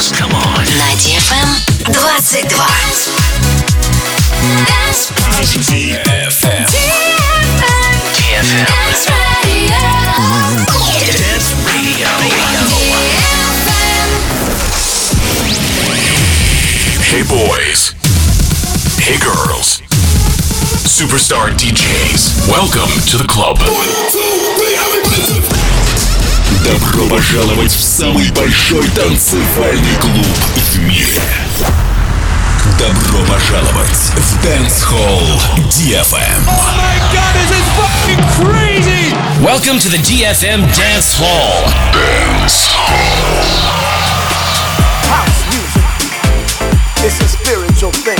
dance. Come on. На DFM 22. DFM. DFM. Dance Radio. Hey boys. Hey girls. Superstar DJs. Welcome to the club. Добро пожаловать в самый большой танцевальный клуб в мире. Добро пожаловать в Dance Hall DFM. Welcome to the DFM Dance Hall. house music. It's a spiritual thing.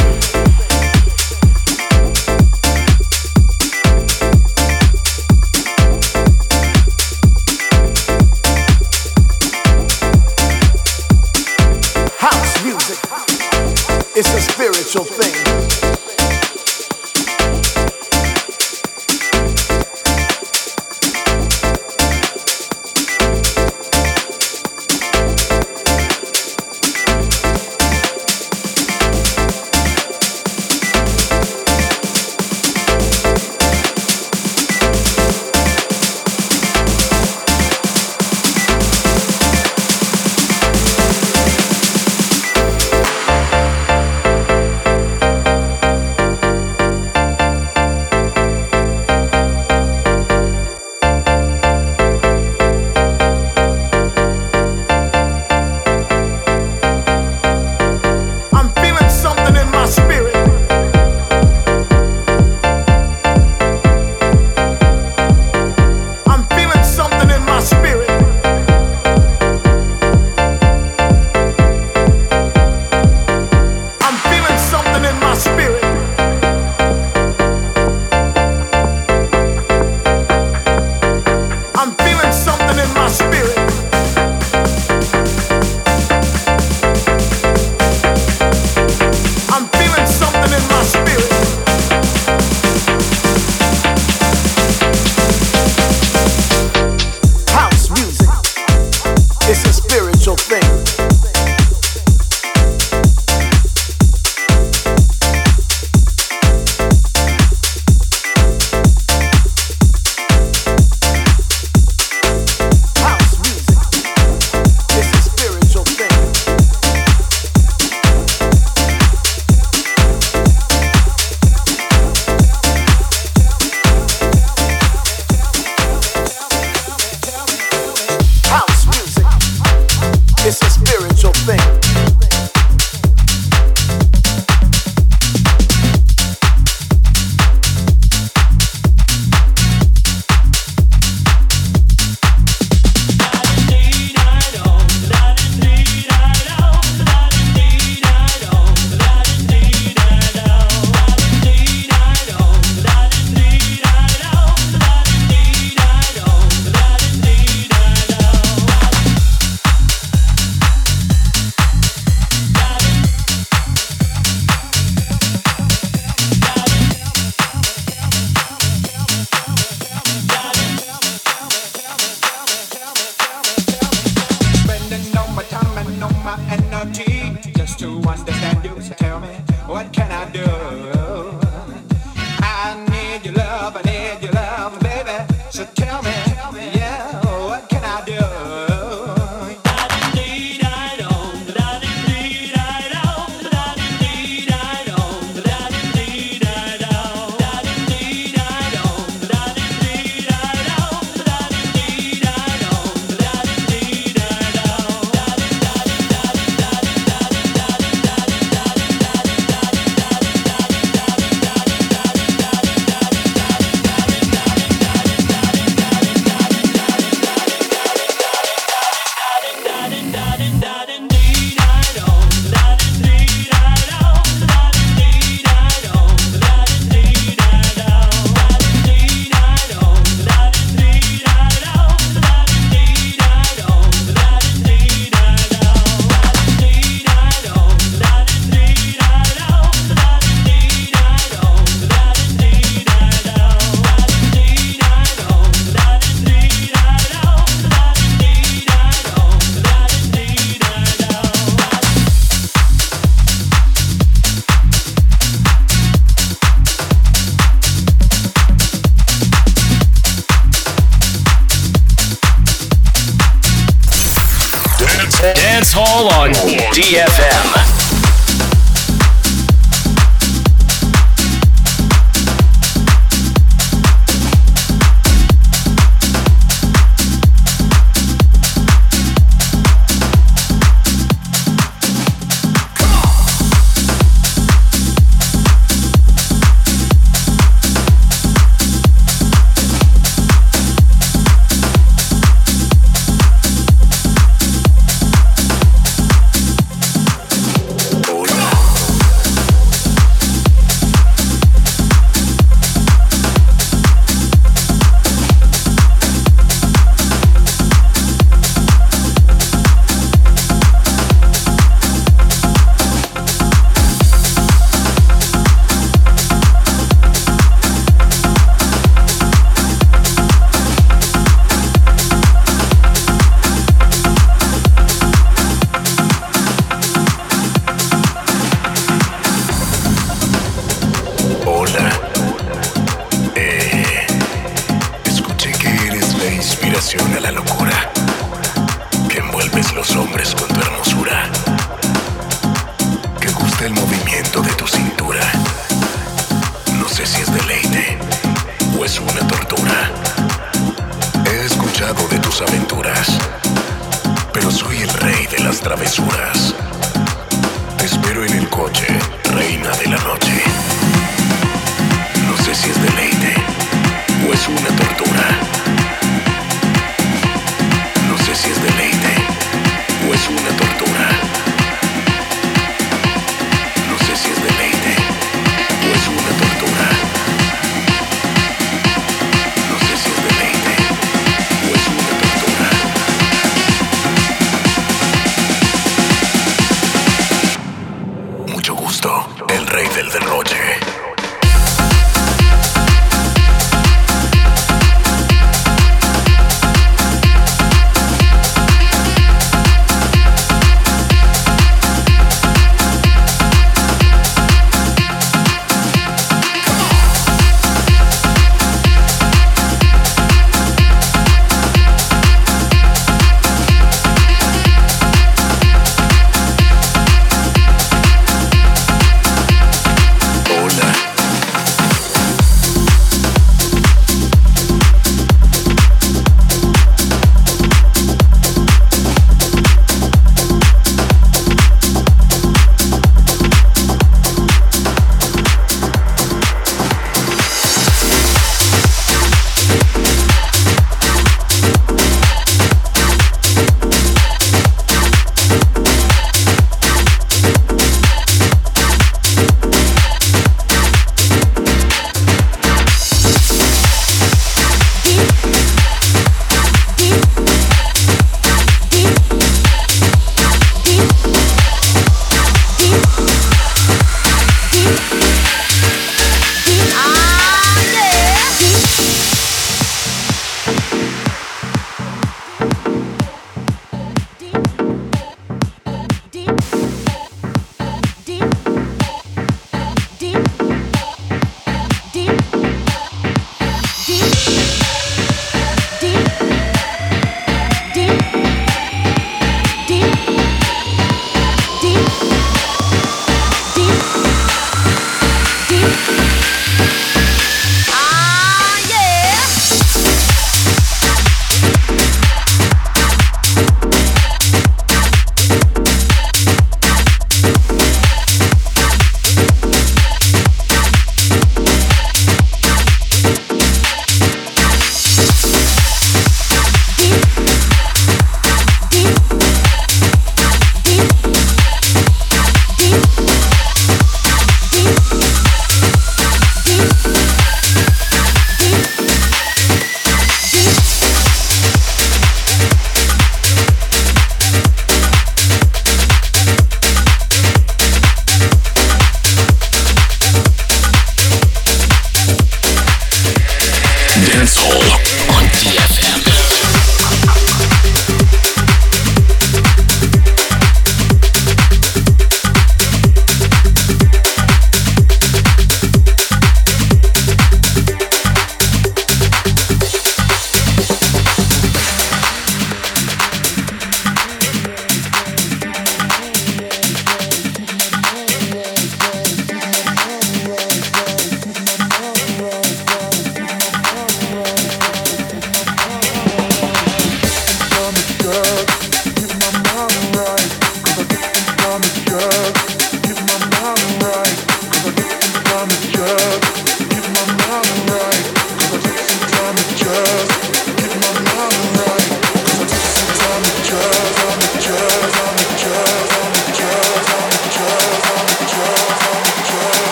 Spending all my time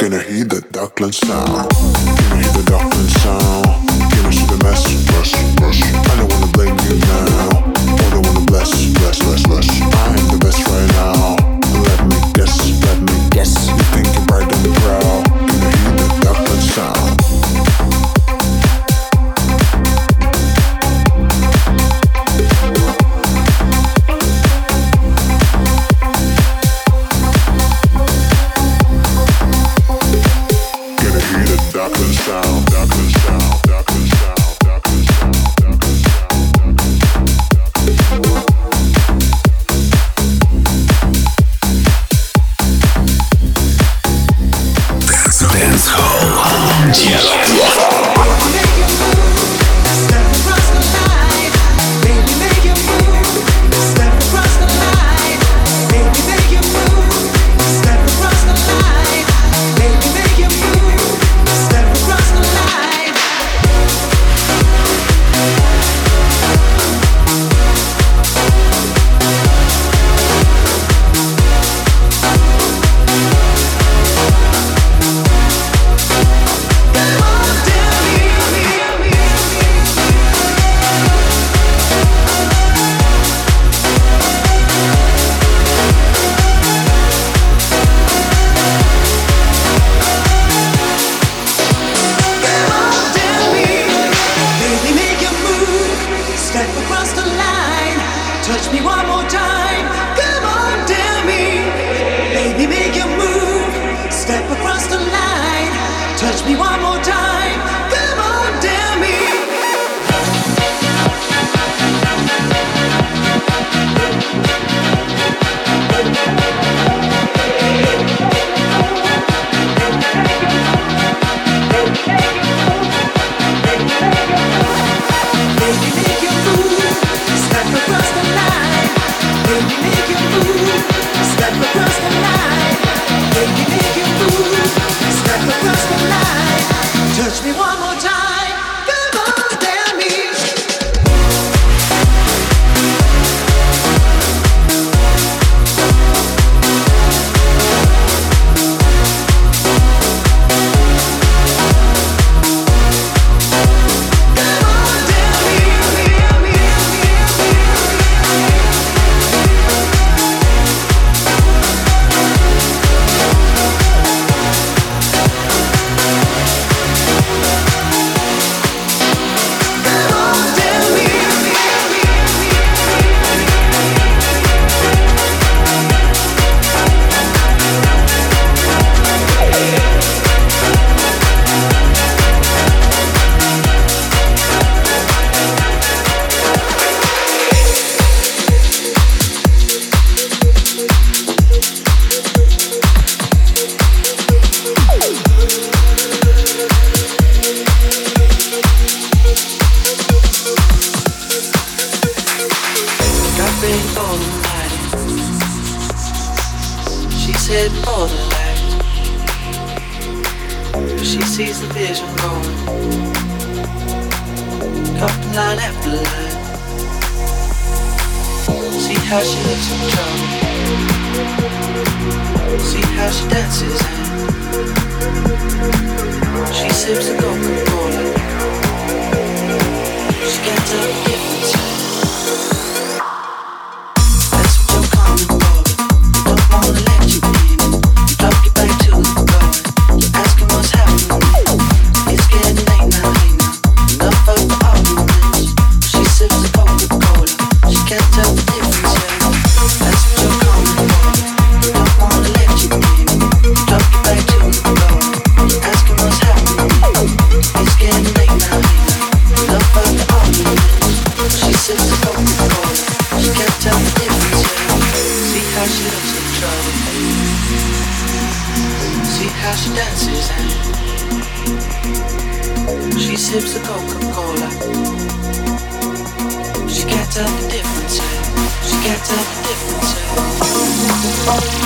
Gonna hear the duckling sound. Gonna hear the duckling sound. Gonna see the mess, rush, rush. I don't wanna blame you now. I don't wanna bless, bless, bless. I am the best right now. Let me guess, let me guess. You think you're bright and proud. Difference.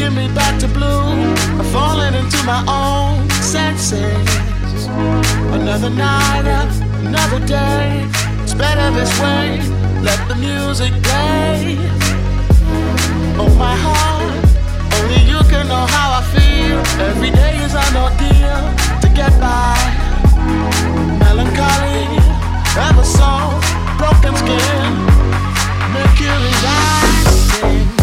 Taking me back to blue. I'm falling into my own senses. Another night, another day. It's better this way. Let the music play. Oh, my heart, only you can know how I feel. Every day is an ordeal to get by. Melancholy, ever so broken skin. Mercury rising.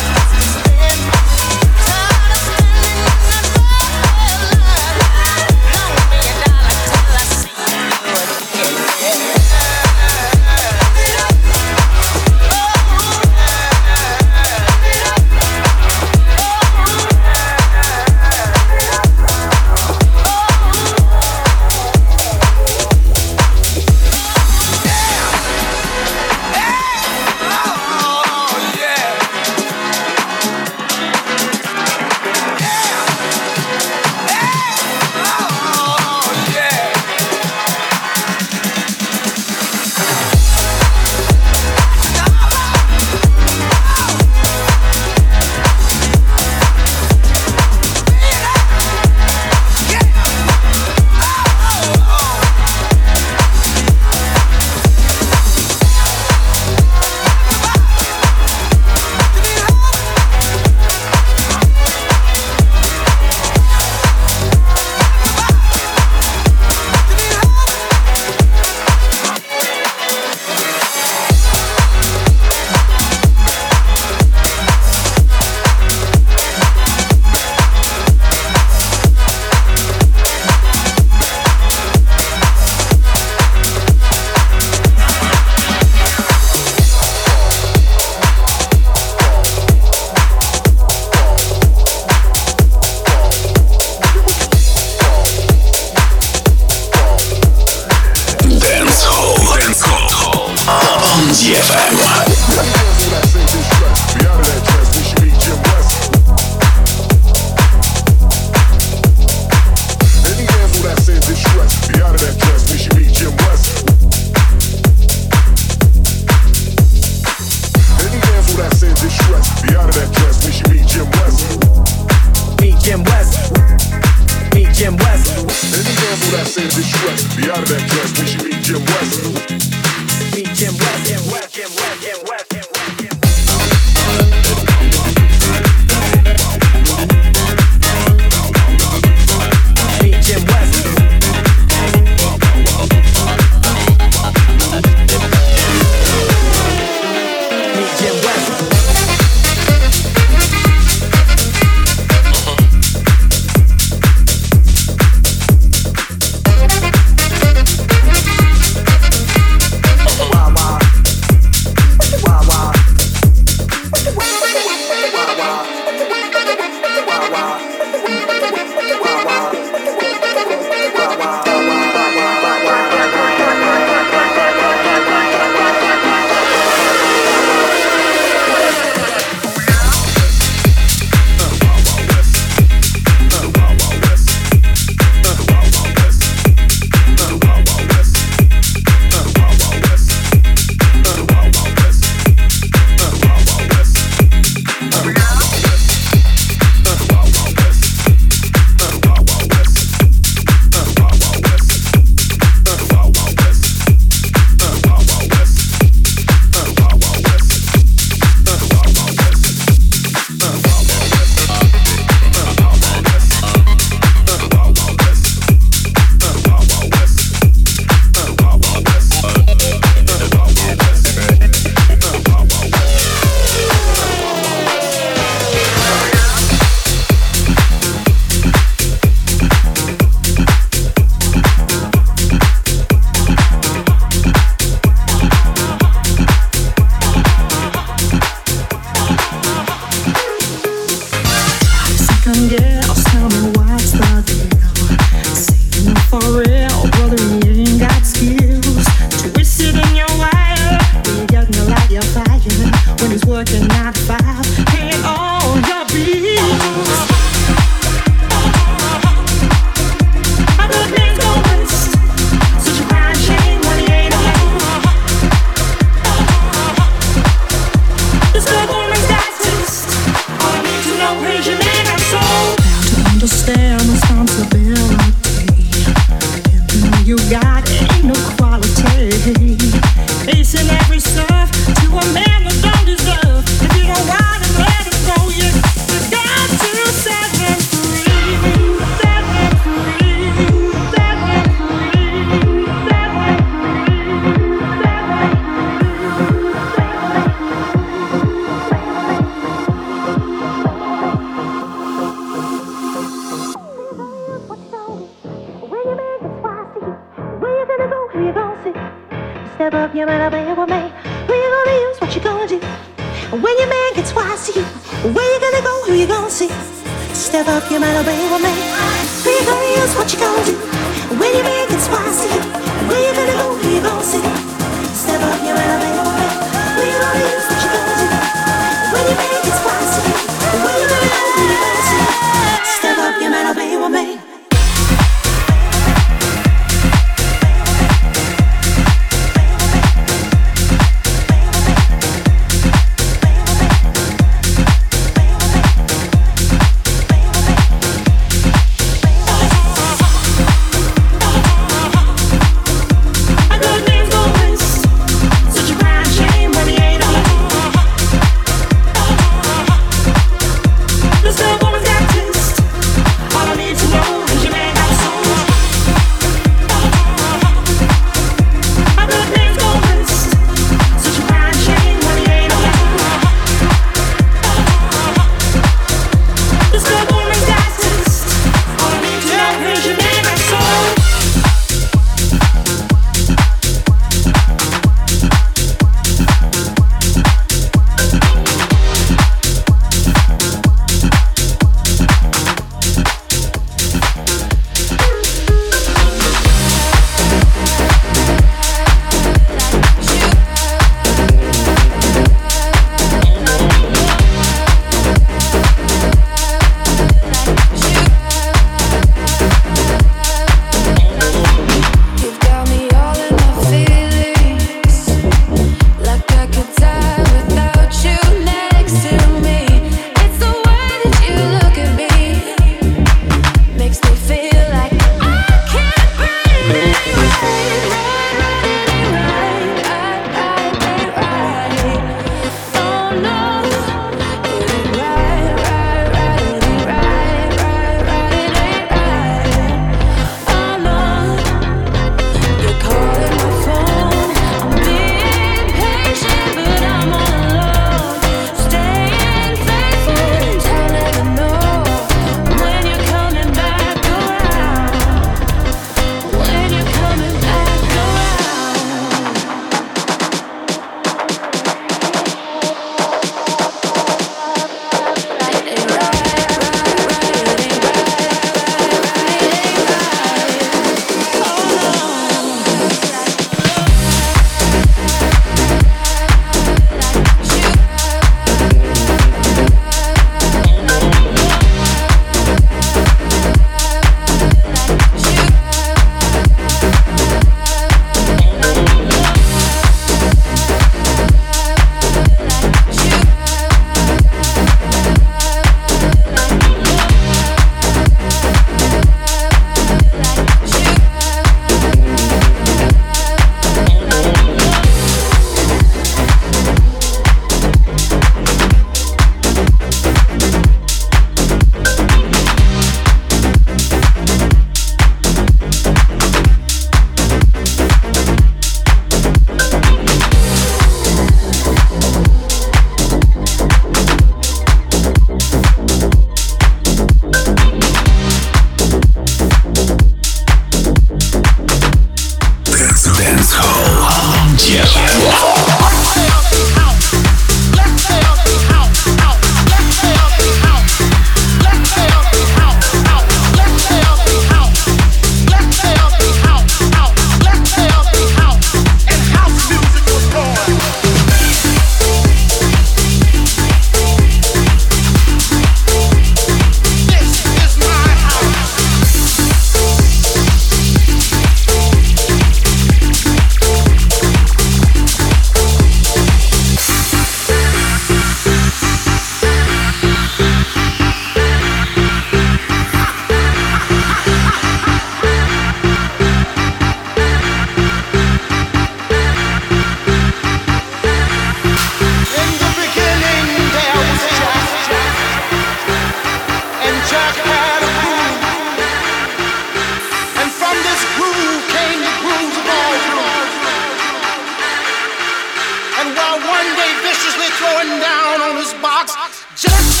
Viciously throwing down on his box, Jack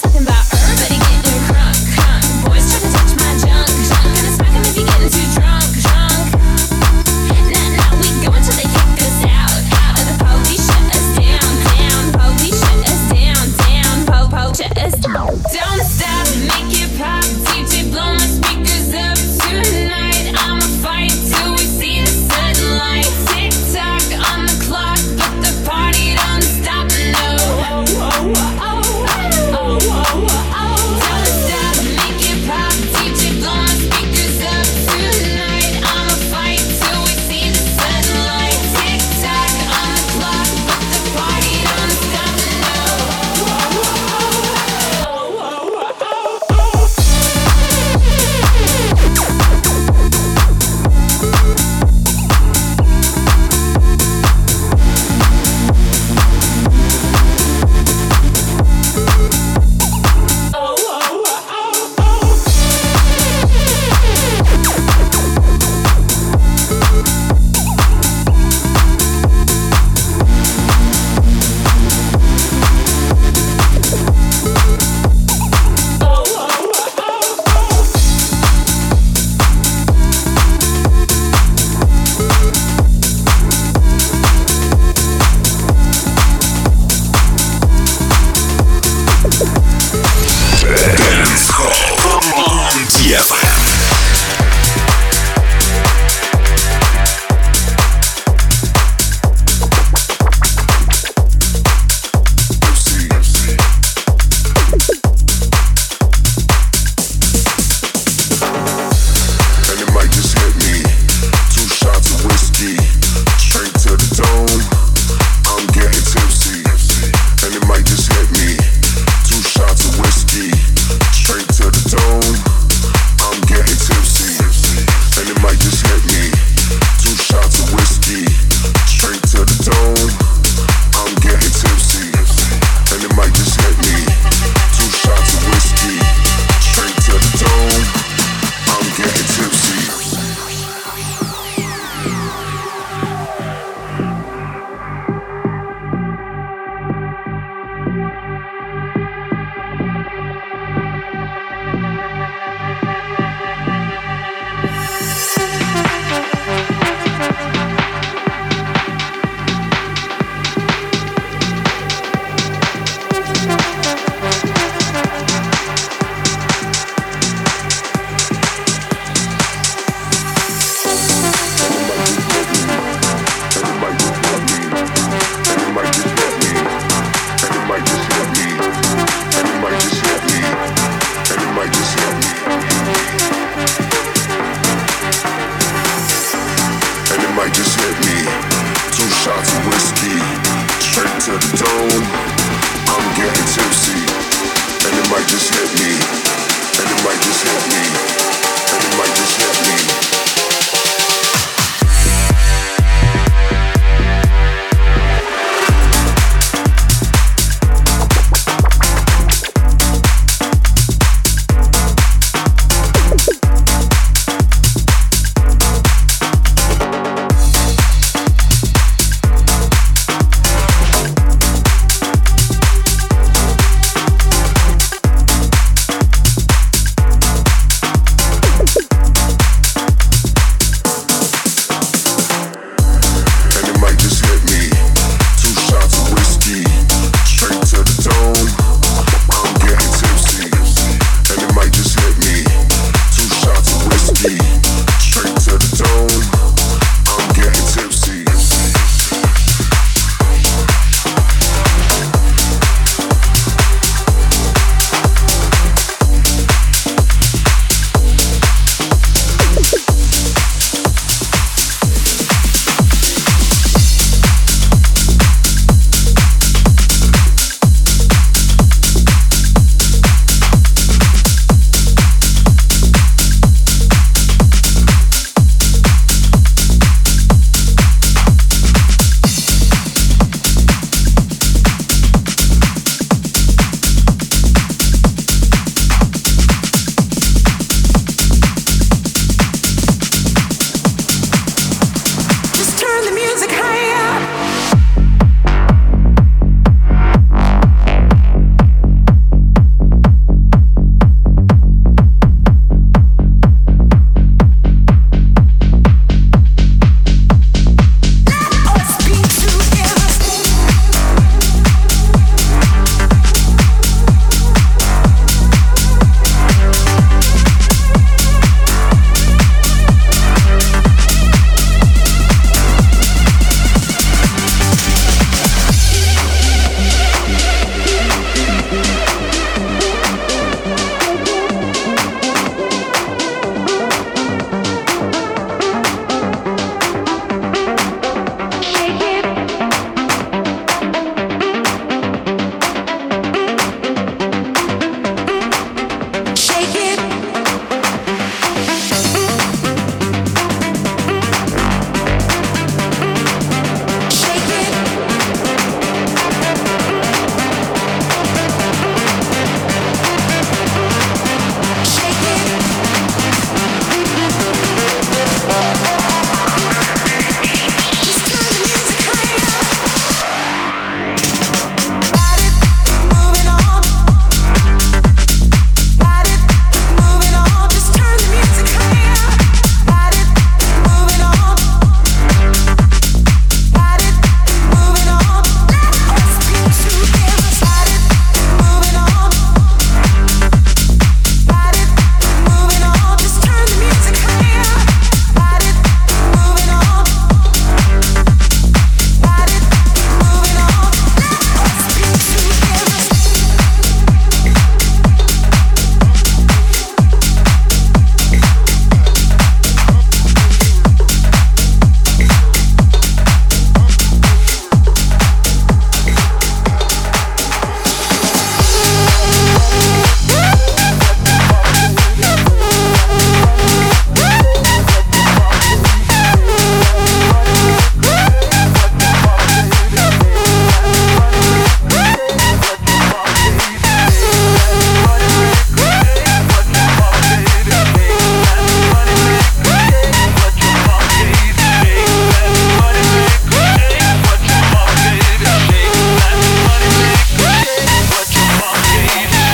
talking about